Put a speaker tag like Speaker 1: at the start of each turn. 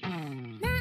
Speaker 1: Now